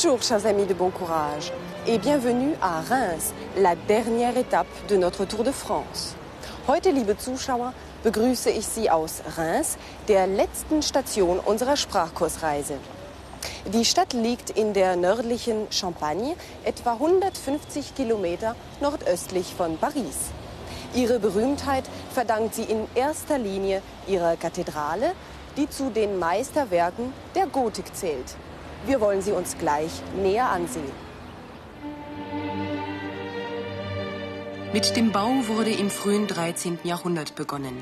Bonjour chers amis de bon courage et bienvenue à Reims, la dernière étape de notre Tour de France. Heute, liebe Zuschauer, begrüße ich Sie aus Reims, der letzten Station unserer Sprachkursreise. Die Stadt liegt in der nördlichen Champagne, etwa 150 Kilometer nordöstlich von Paris. Ihre Berühmtheit verdankt sie in erster Linie ihrer Kathedrale, die zu den Meisterwerken der Gotik zählt. Wir wollen sie uns gleich näher ansehen. Mit dem Bau wurde im frühen 13. Jahrhundert begonnen.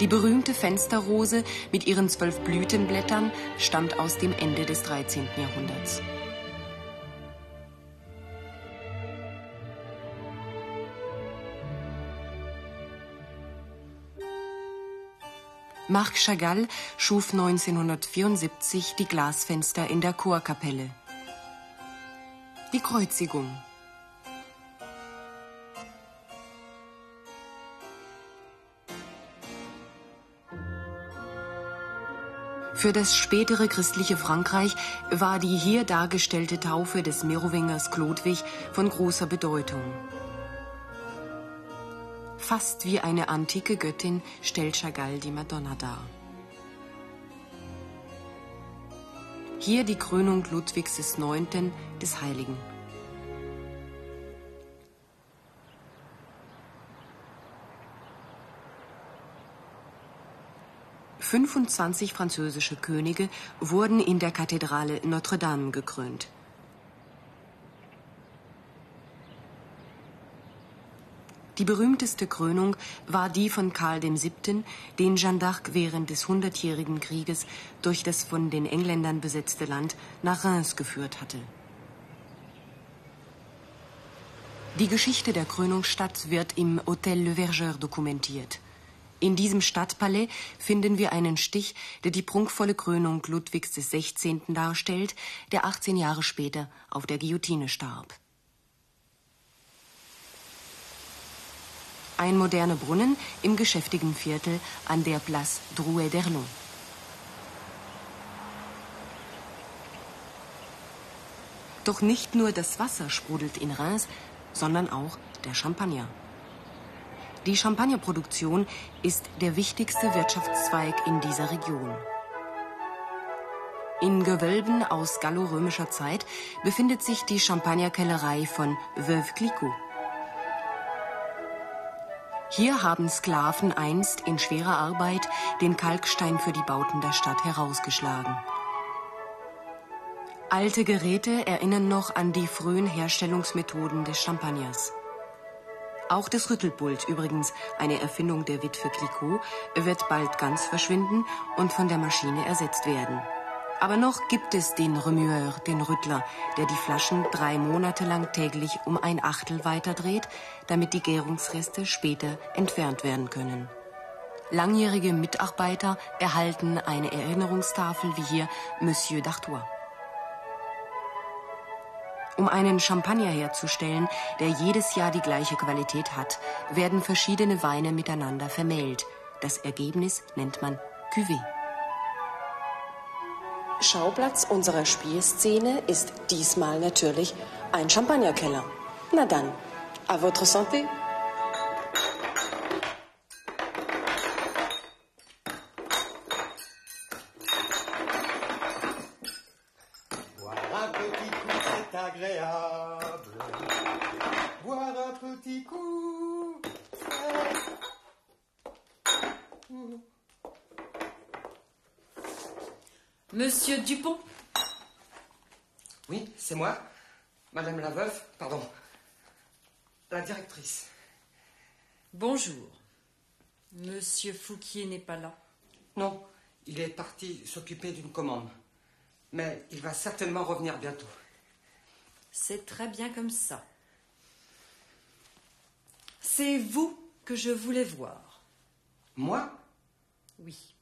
Die berühmte Fensterrose mit ihren zwölf Blütenblättern stammt aus dem Ende des 13. Jahrhunderts. Marc Chagall schuf 1974 die Glasfenster in der Chorkapelle. Die Kreuzigung. Für das spätere christliche Frankreich war die hier dargestellte Taufe des Merowingers Chlodwig von großer Bedeutung. Fast wie eine antike Göttin stellt Chagall die Madonna dar. Hier die Krönung Ludwigs IX. des Heiligen. Fünfundzwanzig französische Könige wurden in der Kathedrale Notre Dame gekrönt. Die berühmteste Krönung war die von Karl VII., den Jeanne d'Arc während des Hundertjährigen Krieges durch das von den Engländern besetzte Land nach Reims geführt hatte. Die Geschichte der Krönungsstadt wird im Hôtel Le Vergeur dokumentiert. In diesem Stadtpalais finden wir einen Stich, der die prunkvolle Krönung Ludwigs XVI. darstellt, der 18 Jahre später auf der Guillotine starb. Ein moderner Brunnen im geschäftigen Viertel an der Place Drouet d'Erlon. Doch nicht nur das Wasser sprudelt in Reims, sondern auch der Champagner. Die Champagnerproduktion ist der wichtigste Wirtschaftszweig in dieser Region. In Gewölben aus gallorömischer Zeit befindet sich die Champagnerkellerei von Veuve Clicquot. Hier haben Sklaven einst in schwerer Arbeit den Kalkstein für die Bauten der Stadt herausgeschlagen. Alte Geräte erinnern noch an die frühen Herstellungsmethoden des Champagners. Auch das Rüttelpult, übrigens eine Erfindung der Witwe Clicquot, wird bald ganz verschwinden und von der Maschine ersetzt werden. Aber noch gibt es den Remueur, den Rüttler, der die Flaschen drei Monate lang täglich um ein Achtel weiterdreht, damit die Gärungsreste später entfernt werden können. Langjährige Mitarbeiter erhalten eine Erinnerungstafel wie hier Monsieur d'Artois. Um einen Champagner herzustellen, der jedes Jahr die gleiche Qualität hat, werden verschiedene Weine miteinander vermählt. Das Ergebnis nennt man Cuvée. Schauplatz unserer Spielszene ist diesmal natürlich ein Champagnerkeller. Na dann, à votre santé. Monsieur Dupont Oui, c'est moi. Madame la veuve, pardon. La directrice. Bonjour. Monsieur Fouquier n'est pas là. Non, il est parti s'occuper d'une commande. Mais il va certainement revenir bientôt. C'est très bien comme ça. C'est vous que je voulais voir. Moi? Oui.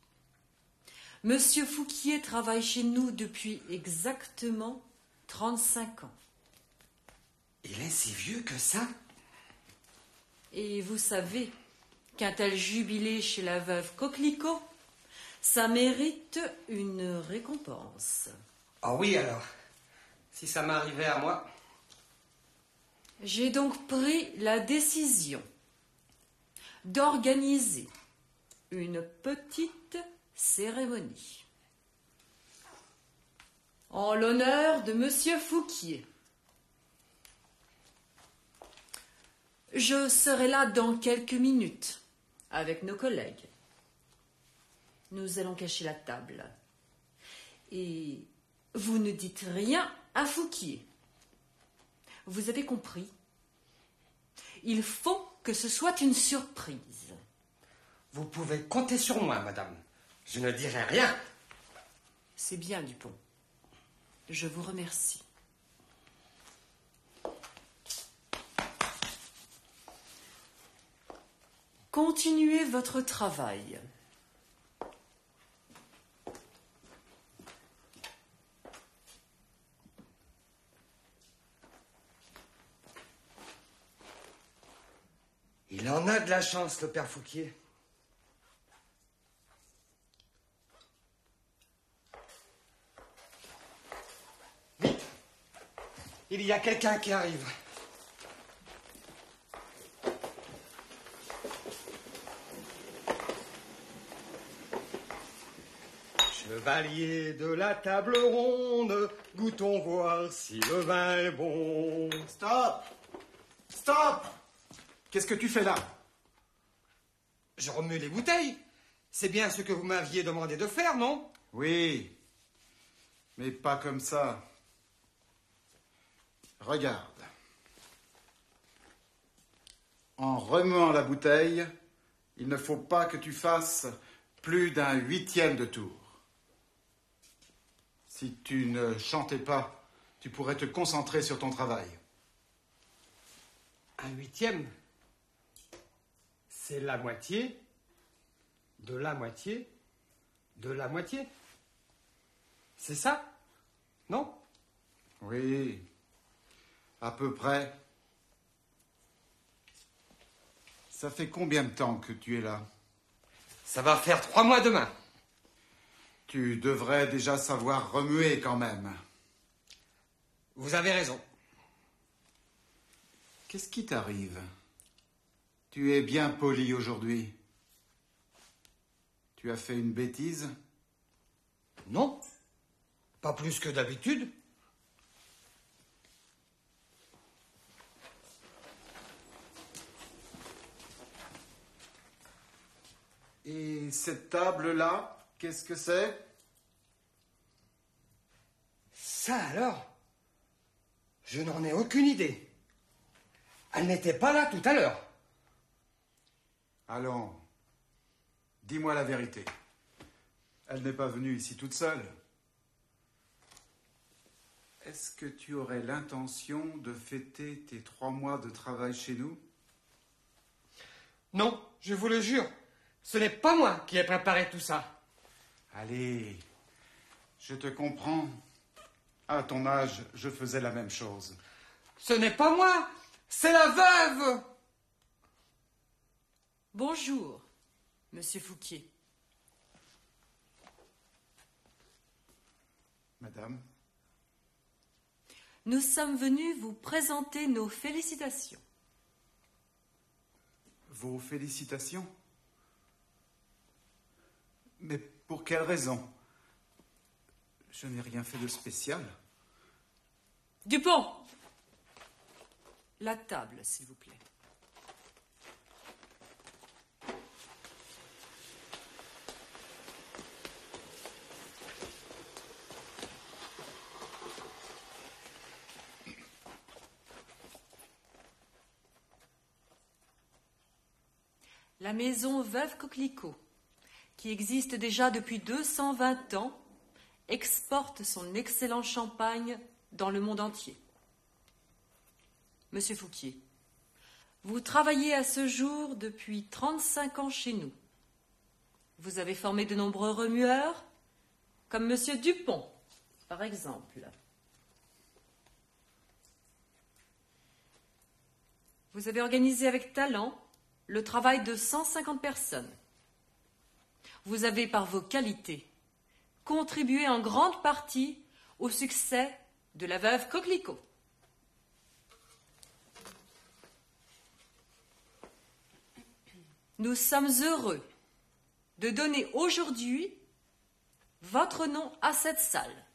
Monsieur Fouquier travaille chez nous depuis exactement 35 ans. Il est si vieux que ça Et vous savez qu'un tel jubilé chez la veuve Coquelicot, Ça mérite une récompense. Ah oui, alors. Si ça m'arrivait à moi. J'ai donc pris la décision d'organiser une petite cérémonie en l'honneur de Monsieur Fouquier. Je serai là dans quelques minutes avec nos collègues. Nous allons cacher la table. Et vous ne dites rien à Fouquier. Vous avez compris Il faut que ce soit une surprise. Vous pouvez compter sur moi, madame. Je ne dirai rien. C'est bien, Dupont. Je vous remercie. Continuez votre travail. Il en a de la chance, le père Fouquier. Y a quelqu'un qui arrive. Chevalier de la table ronde, goûtons voir si le vin est bon. Stop Stop Qu'est-ce que tu fais là? Je remue les bouteilles. C'est bien ce que vous m'aviez demandé de faire, non? Oui, mais pas comme ça. Regarde. En remuant la bouteille, il ne faut pas que tu fasses plus d'un huitième de tour. Si tu ne chantais pas, tu pourrais te concentrer sur ton travail. Un huitième C'est la moitié de la moitié de la moitié. C'est ça? Non? Oui, à peu près. Ça fait combien de temps que tu es là? Ça va faire trois mois demain. Tu devrais déjà savoir remuer quand même. Vous avez raison. Qu'est-ce qui t'arrive? Tu es bien poli aujourd'hui. Tu as fait une bêtise? Non Pas plus que d'habitude. Et cette table-là, qu'est-ce que c'est? Ça alors? Je n'en ai aucune idée. Elle n'était pas là tout à l'heure. Allons, dis-moi la vérité. Elle n'est pas venue ici toute seule. Est-ce que tu aurais l'intention de fêter tes trois mois de travail chez nous? Non, je vous le jure. Ce n'est pas moi qui ai préparé tout ça. Allez, je te comprends. À ton âge, je faisais la même chose. Ce n'est pas moi, c'est la veuve. Bonjour, Monsieur Fouquier. Madame, Nous sommes venus vous présenter nos félicitations. vos félicitations? Mais pour quelle raison? Je n'ai rien fait de spécial. Dupont La table, s'il vous plaît. La maison Veuve Coquelicot, qui existe déjà depuis 220 ans, exporte son excellent champagne dans le monde entier. Monsieur Fouquier, vous travaillez à ce jour depuis 35 ans chez nous. Vous avez formé de nombreux remueurs, comme Monsieur Dupont, par exemple. Vous avez organisé avec talent le travail de 150 personnes. Vous avez par vos qualités contribué en grande partie au succès de la veuve Coquelicot. Nous sommes heureux de donner aujourd'hui votre nom à cette salle.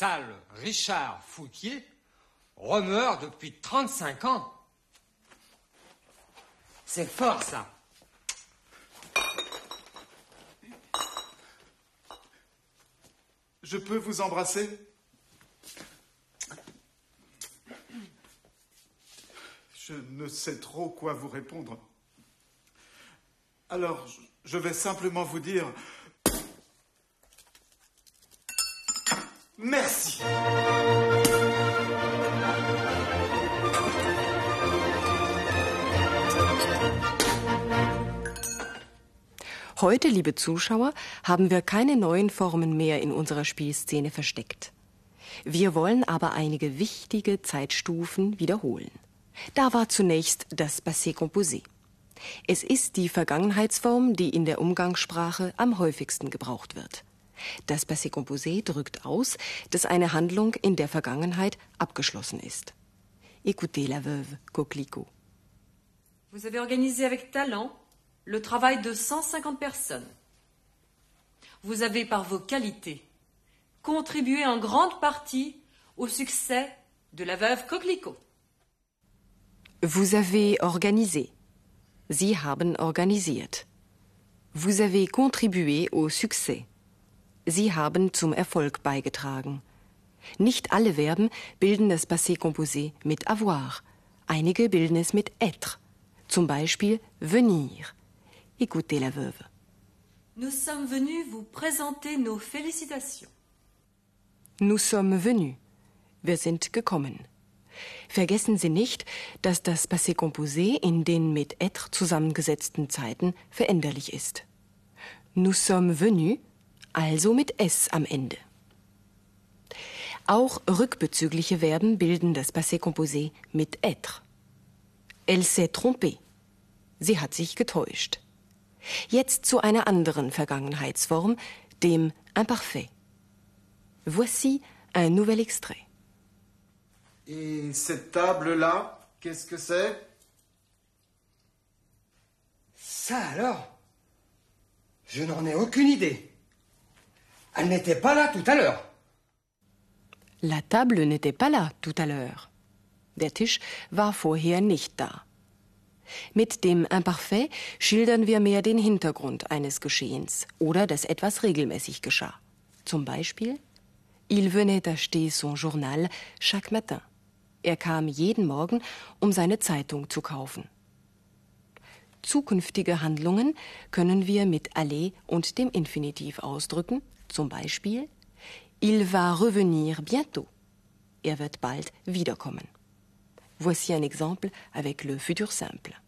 Salle Richard Fouquier, remueur depuis 35 ans. C'est fort, ça. Je peux vous embrasser? Je ne sais trop quoi vous répondre. Alors, je vais simplement vous dire... Merci. Heute, liebe Zuschauer, haben wir keine neuen Formen mehr in unserer Spielszene versteckt. Wir wollen aber einige wichtige Zeitstufen wiederholen. Da war zunächst das Passé composé. Es ist die Vergangenheitsform, die in der Umgangssprache am häufigsten gebraucht wird. Das Passé composé drückt aus, dass eine Handlung in der Vergangenheit abgeschlossen ist. Écoutez la veuve Coquelicot. Vous avez organisé avec talent le travail de 150 personnes. Vous avez par vos qualités contribué en grande partie au succès de la veuve Coquelicot. Vous avez organisé. Sie haben organisiert. Vous avez contribué au succès. Sie haben zum Erfolg beigetragen. Nicht alle Verben bilden das Passé composé mit avoir. Einige bilden es mit être. Zum Beispiel venir. Écoutez la veuve. Nous sommes venus vous présenter nos félicitations. Nous sommes venus. Wir sind gekommen. Vergessen Sie nicht, dass das Passé composé in den mit être zusammengesetzten Zeiten veränderlich ist. Nous sommes venus, also mit s am Ende. Auch rückbezügliche Verben bilden das Passé composé mit être. Elle s'est trompée. Sie hat sich getäuscht. Jetzt zu einer anderen Vergangenheitsform, dem Imparfait. Voici un nouvel extrait. Et cette table-là, qu'est-ce que c'est Ça alors Je n'en ai aucune idée. Elle n'était pas là tout à l'heure. La table n'était pas là tout à l'heure. Der Tisch war vorher nicht da. Mit dem Imparfait schildern wir mehr den Hintergrund eines Geschehens oder dass etwas regelmäßig geschah. Zum Beispiel, il venait acheter son journal chaque matin. Er kam jeden Morgen, um seine Zeitung zu kaufen. Zukünftige Handlungen können wir mit aller und dem Infinitiv ausdrücken, zum Beispiel Il va revenir bientôt. Er wird bald wiederkommen. Voici un exemple avec le futur simple.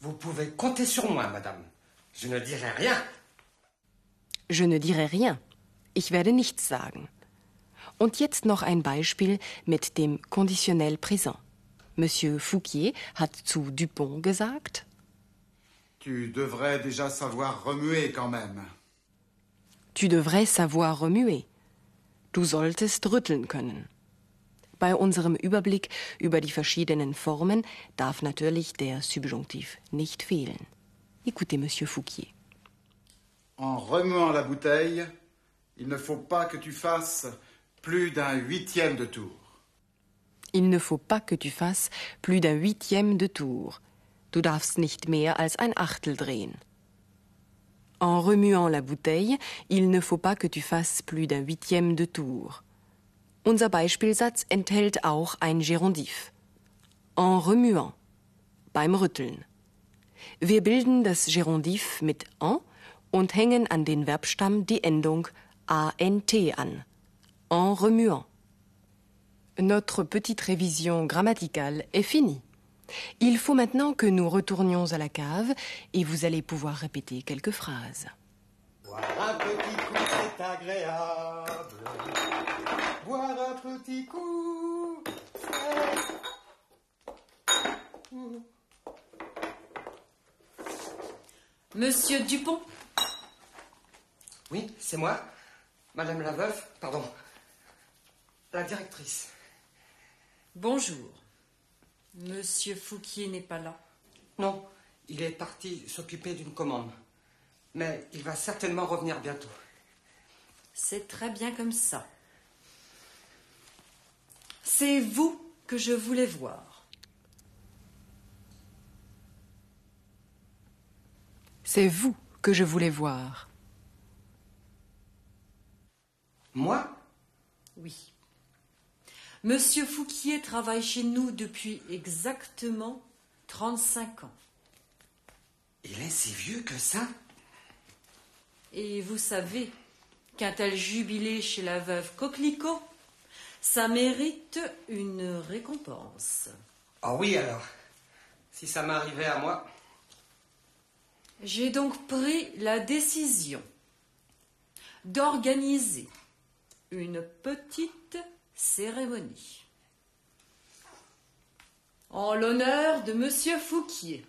Vous pouvez compter sur moi, madame. Je ne dirai rien. Je ne dirai rien. Ich werde nichts sagen. Und jetzt noch ein Beispiel mit dem Konditionnel présent. Monsieur Fouquier hat zu Dupont gesagt, Tu devrais déjà savoir remuer quand même. Tu devrais savoir remuer. Du solltest rütteln können. Bei unserem Überblick über die verschiedenen Formen darf natürlich der Subjunktiv nicht fehlen. Écoutez Monsieur Fouquier. En remuant la bouteille, il ne faut pas que tu fasses plus d'un huitième de tour. Il ne faut pas que tu fasses plus d'un huitième de tour. Du darfst nicht mehr als ein Achtel drehen. En remuant la bouteille, il ne faut pas que tu fasses plus d'un huitième de tour. Unser Beispielsatz enthält auch ein Gerundiv. En remuant. Beim Rütteln. Wir bilden das Gerundiv mit en und hängen an den Verbstamm die Endung ant an. En remuant. Notre petite révision grammaticale est finie. Il faut maintenant que nous retournions à la cave et vous allez pouvoir répéter quelques phrases. Boire un petit coup, c'est agréable. Boire petit coup. Fraise. Monsieur Dupont, Oui, c'est moi. Madame la veuve, pardon. La directrice. bonjour. Monsieur Fouquier n'est pas là. Non, il est parti s'occuper d'une commande. Mais il va certainement revenir bientôt. C'est très bien comme ça. C'est vous que je voulais voir. C'est vous que je voulais voir. Moi? Oui. Monsieur Fouquier travaille chez nous depuis exactement 35 ans. Il est si vieux que ça Et vous savez qu'un tel jubilé chez la veuve Coquelicot, ça mérite une récompense. Ah oui alors. Si ça m'arrivait à moi. J'ai donc pris la décision d'organiser une petite cérémonie en l'honneur de Monsieur Fouquier.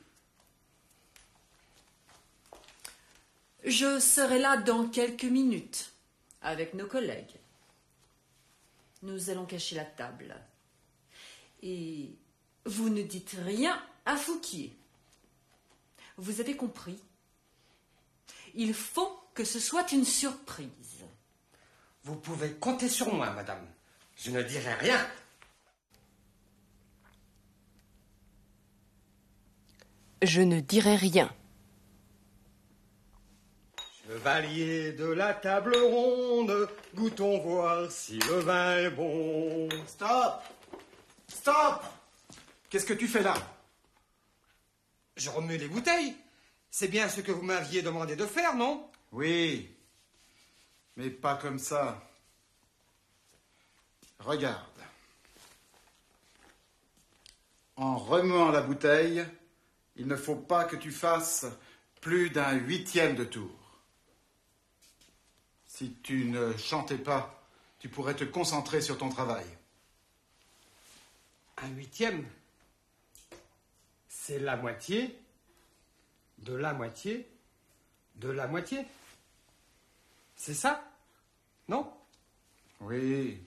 Je serai là dans quelques minutes avec nos collègues. Nous allons cacher la table. Et vous ne dites rien à Fouquier. Vous avez compris Il faut que ce soit une surprise. Vous pouvez compter sur moi, madame. Je ne dirai rien. Je ne dirai rien. Chevalier de la table ronde, goûtons voir si le vin est bon. Stop Stop Qu'est-ce que tu fais là? Je remue les bouteilles. C'est bien ce que vous m'aviez demandé de faire, non? Oui, mais pas comme ça. Regarde. En remuant la bouteille, il ne faut pas que tu fasses plus d'un huitième de tour. Si tu ne chantais pas, tu pourrais te concentrer sur ton travail. Un huitième C'est la moitié de la moitié de la moitié. C'est ça? Non? Oui,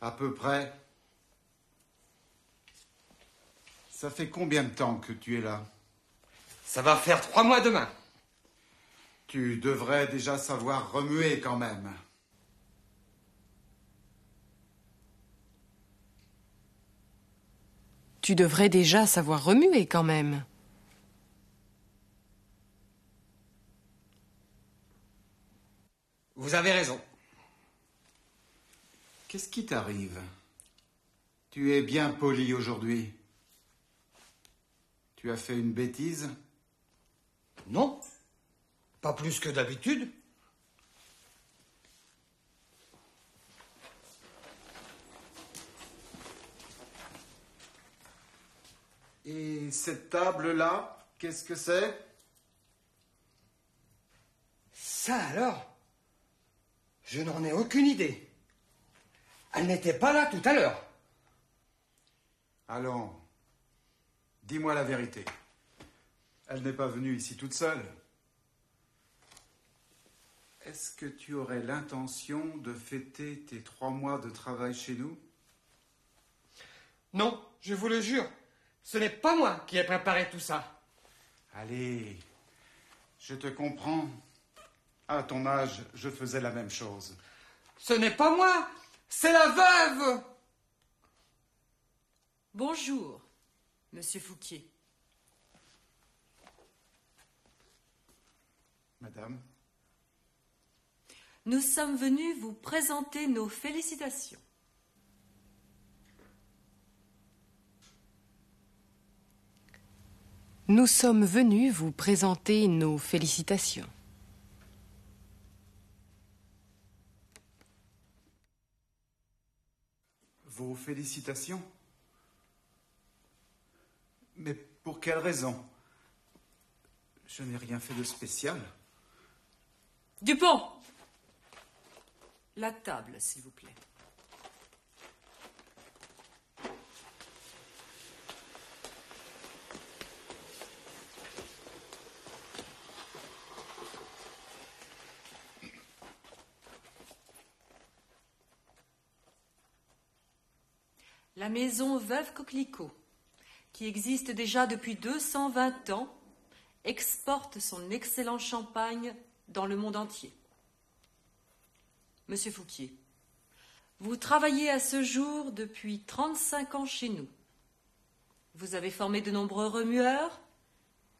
à peu près. Ça fait combien de temps que tu es là? Ça va faire trois mois demain. Tu devrais déjà savoir remuer quand même. Tu devrais déjà savoir remuer quand même. Vous avez raison. Qu'est-ce qui t'arrive? Tu es bien poli aujourd'hui. Tu as fait une bêtise? Non Pas plus que d'habitude. Et cette table-là, qu'est-ce que c'est? Ça alors? Je n'en ai aucune idée. Elle n'était pas là tout à l'heure. Allons, dis-moi la vérité. Elle n'est pas venue ici toute seule. Est-ce que tu aurais l'intention de fêter tes trois mois de travail chez nous? Non, je vous le jure. Ce n'est pas moi qui ai préparé tout ça. Allez, je te comprends. À ton âge, je faisais la même chose. Ce n'est pas moi, c'est la veuve. Bonjour, Monsieur Fouquier. Madame, Nous sommes venus vous présenter nos félicitations. Nous sommes venus vous présenter nos félicitations. Vos félicitations Mais pour quelle raison? Je n'ai rien fait de spécial. Dupont La table, s'il vous plaît. La maison Veuve Coquelicot, qui existe déjà depuis 220 ans, exporte son excellent champagne dans le monde entier. Monsieur Fouquier, vous travaillez à ce jour depuis 35 ans chez nous. Vous avez formé de nombreux remueurs,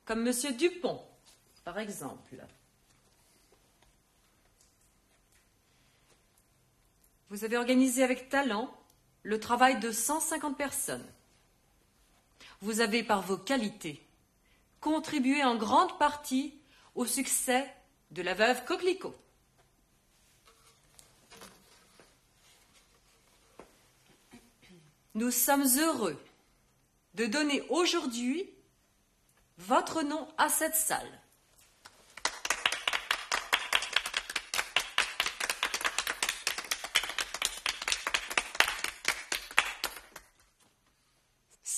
comme Monsieur Dupont, par exemple. Vous avez organisé avec talent le travail de 150 personnes. Vous avez, par vos qualités, contribué en grande partie au succès de la veuve Coquelicot. Nous sommes heureux de donner aujourd'hui votre nom à cette salle.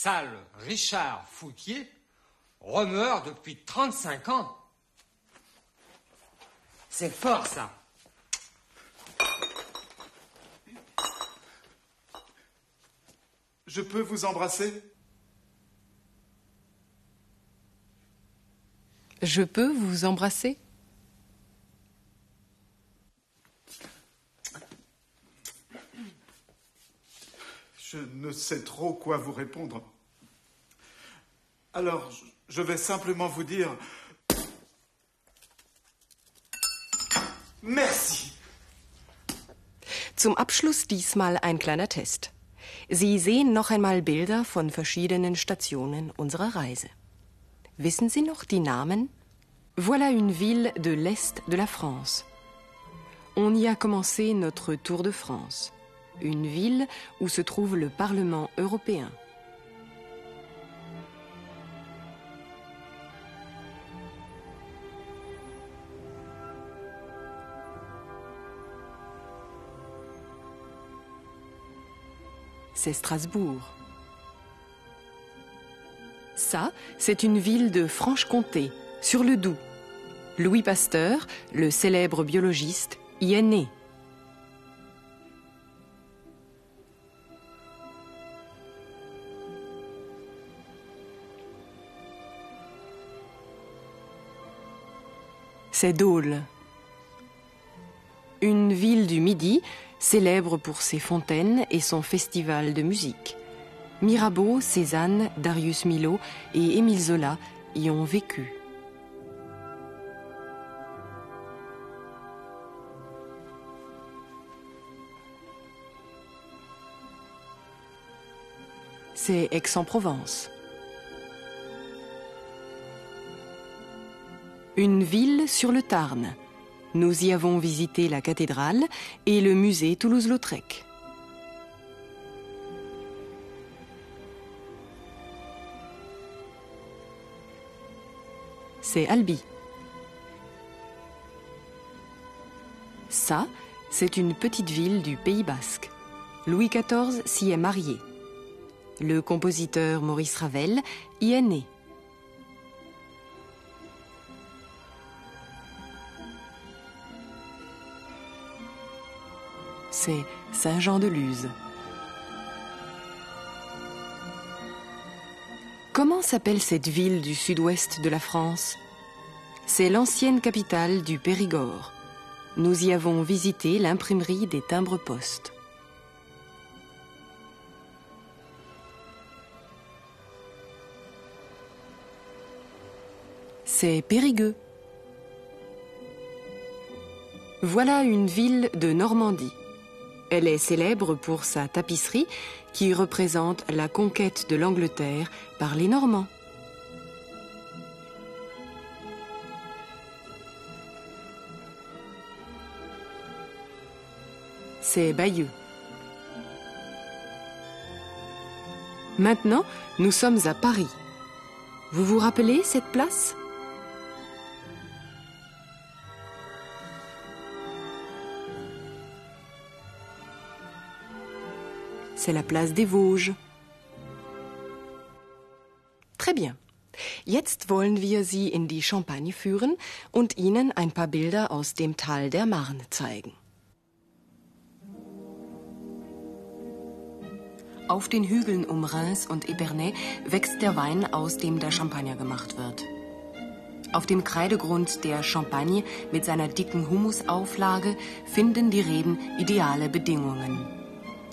Salle Richard Fouquier, remeurt depuis 35 ans. C'est fort ça. Je peux vous embrasser? Je peux vous embrasser Je ne sais trop quoi vous répondre. Alors, je vais simplement vous dire... Merci. Zum Abschluss diesmal ein kleiner Test. Sie sehen noch einmal Bilder von verschiedenen Stationen unserer Reise. Wissen Sie noch die Namen? Voilà une ville de l'Est de la France. On y a commencé notre Tour de France, une ville où se trouve le Parlement européen. c'est Strasbourg. Ça, c'est une ville de Franche-Comté, sur le Doubs. Louis Pasteur, le célèbre biologiste, y est né. C'est Dole. Une ville du Midi célèbre pour ses fontaines et son festival de musique. Mirabeau, Cézanne, Darius Milhaud et Émile Zola y ont vécu. C'est Aix-en-Provence. Une ville sur le Tarn. Nous y avons visité la cathédrale et le musée Toulouse-Lautrec. C'est Albi. Ça, c'est une petite ville du Pays basque. Louis XIV s'y est marié. Le compositeur Maurice Ravel y est né. C'est Saint-Jean-de-Luz. Comment s'appelle cette ville du sud-ouest de la France? C'est l'ancienne capitale du Périgord. Nous y avons visité l'imprimerie des timbres-poste. C'est Périgueux. Voilà une ville de Normandie. Elle est célèbre pour sa tapisserie qui représente la conquête de l'Angleterre par les Normands. C'est Bayeux. Maintenant, nous sommes à Paris. Vous vous rappelez cette place? C'est la place des Vosges. Très bien. Jetzt wollen wir Sie in die Champagne führen und Ihnen ein paar Bilder aus dem Tal der Marne zeigen. Auf den Hügeln um Reims und Epernay wächst der Wein, aus dem der Champagner gemacht wird. Auf dem Kreidegrund der Champagne mit seiner dicken Humusauflage finden die Reben ideale Bedingungen.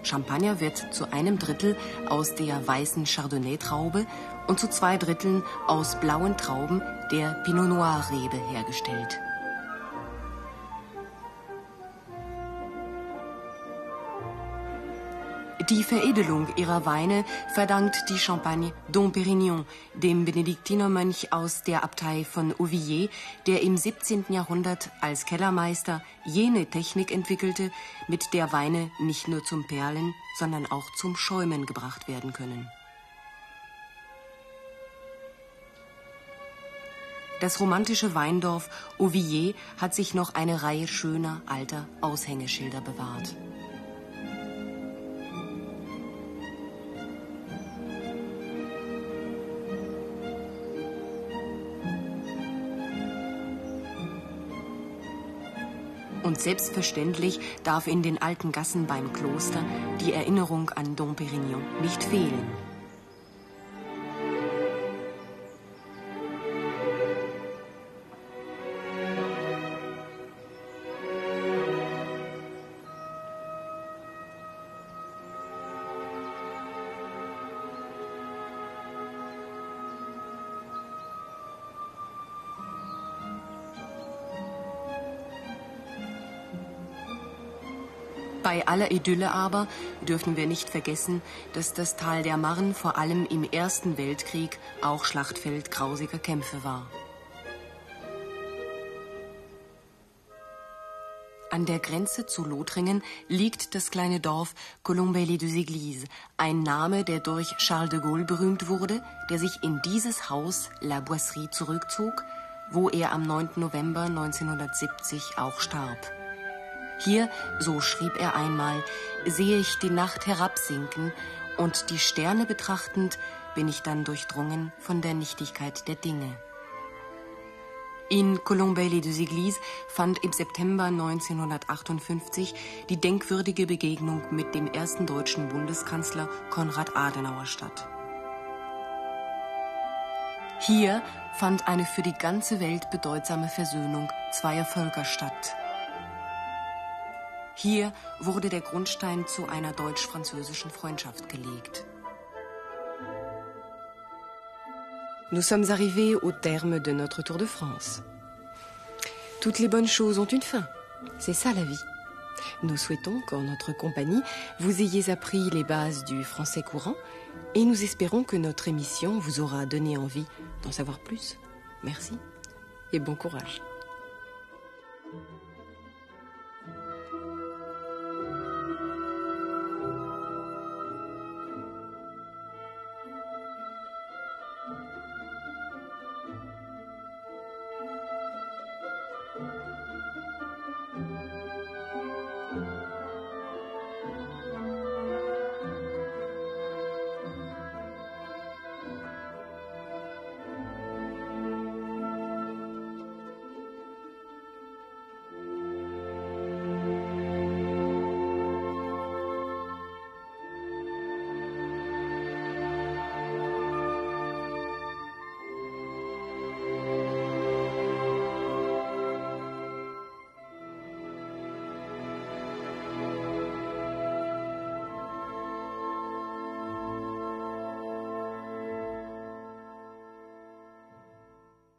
Champagner wird zu einem Drittel aus der weißen Chardonnay-Traube und zu zwei Dritteln aus blauen Trauben der Pinot Noir-Rebe hergestellt. Die Veredelung ihrer Weine verdankt die Champagne Dom Pérignon, dem Benediktinermönch aus der Abtei von Auvilliers, der im 17. Jahrhundert als Kellermeister jene Technik entwickelte, mit der Weine nicht nur zum Perlen, sondern auch zum Schäumen gebracht werden können. Das romantische Weindorf Auvilliers hat sich noch eine Reihe schöner alter Aushängeschilder bewahrt. Und selbstverständlich darf in den alten Gassen beim Kloster die Erinnerung an Dom Pérignon nicht fehlen. Bei aller Idylle aber dürfen wir nicht vergessen, dass das Tal der Marne vor allem im Ersten Weltkrieg auch Schlachtfeld grausiger Kämpfe war. An der Grenze zu Lothringen liegt das kleine Dorf Colombelles des Églises, ein Name, der durch Charles de Gaulle berühmt wurde, der sich in dieses Haus La Boisserie zurückzog, wo er am 9. November 1970 auch starb. Hier, so schrieb er einmal, sehe ich die Nacht herabsinken und die Sterne betrachtend bin ich dann durchdrungen von der Nichtigkeit der Dinge. In Colombey des Églises fand im September 1958 die denkwürdige Begegnung mit dem ersten deutschen Bundeskanzler Konrad Adenauer statt. Hier fand eine für die ganze Welt bedeutsame Versöhnung zweier Völker statt. Hier wurde der Grundstein zu einer deutsch-französischen Freundschaft gelegt. Nous sommes arrivés au terme de notre Tour de France. Toutes les bonnes choses ont une fin. C'est ça la vie. Nous souhaitons qu'en notre compagnie, vous ayez appris les bases du français courant et nous espérons que notre émission vous aura donné envie d'en savoir plus. Merci et bon courage.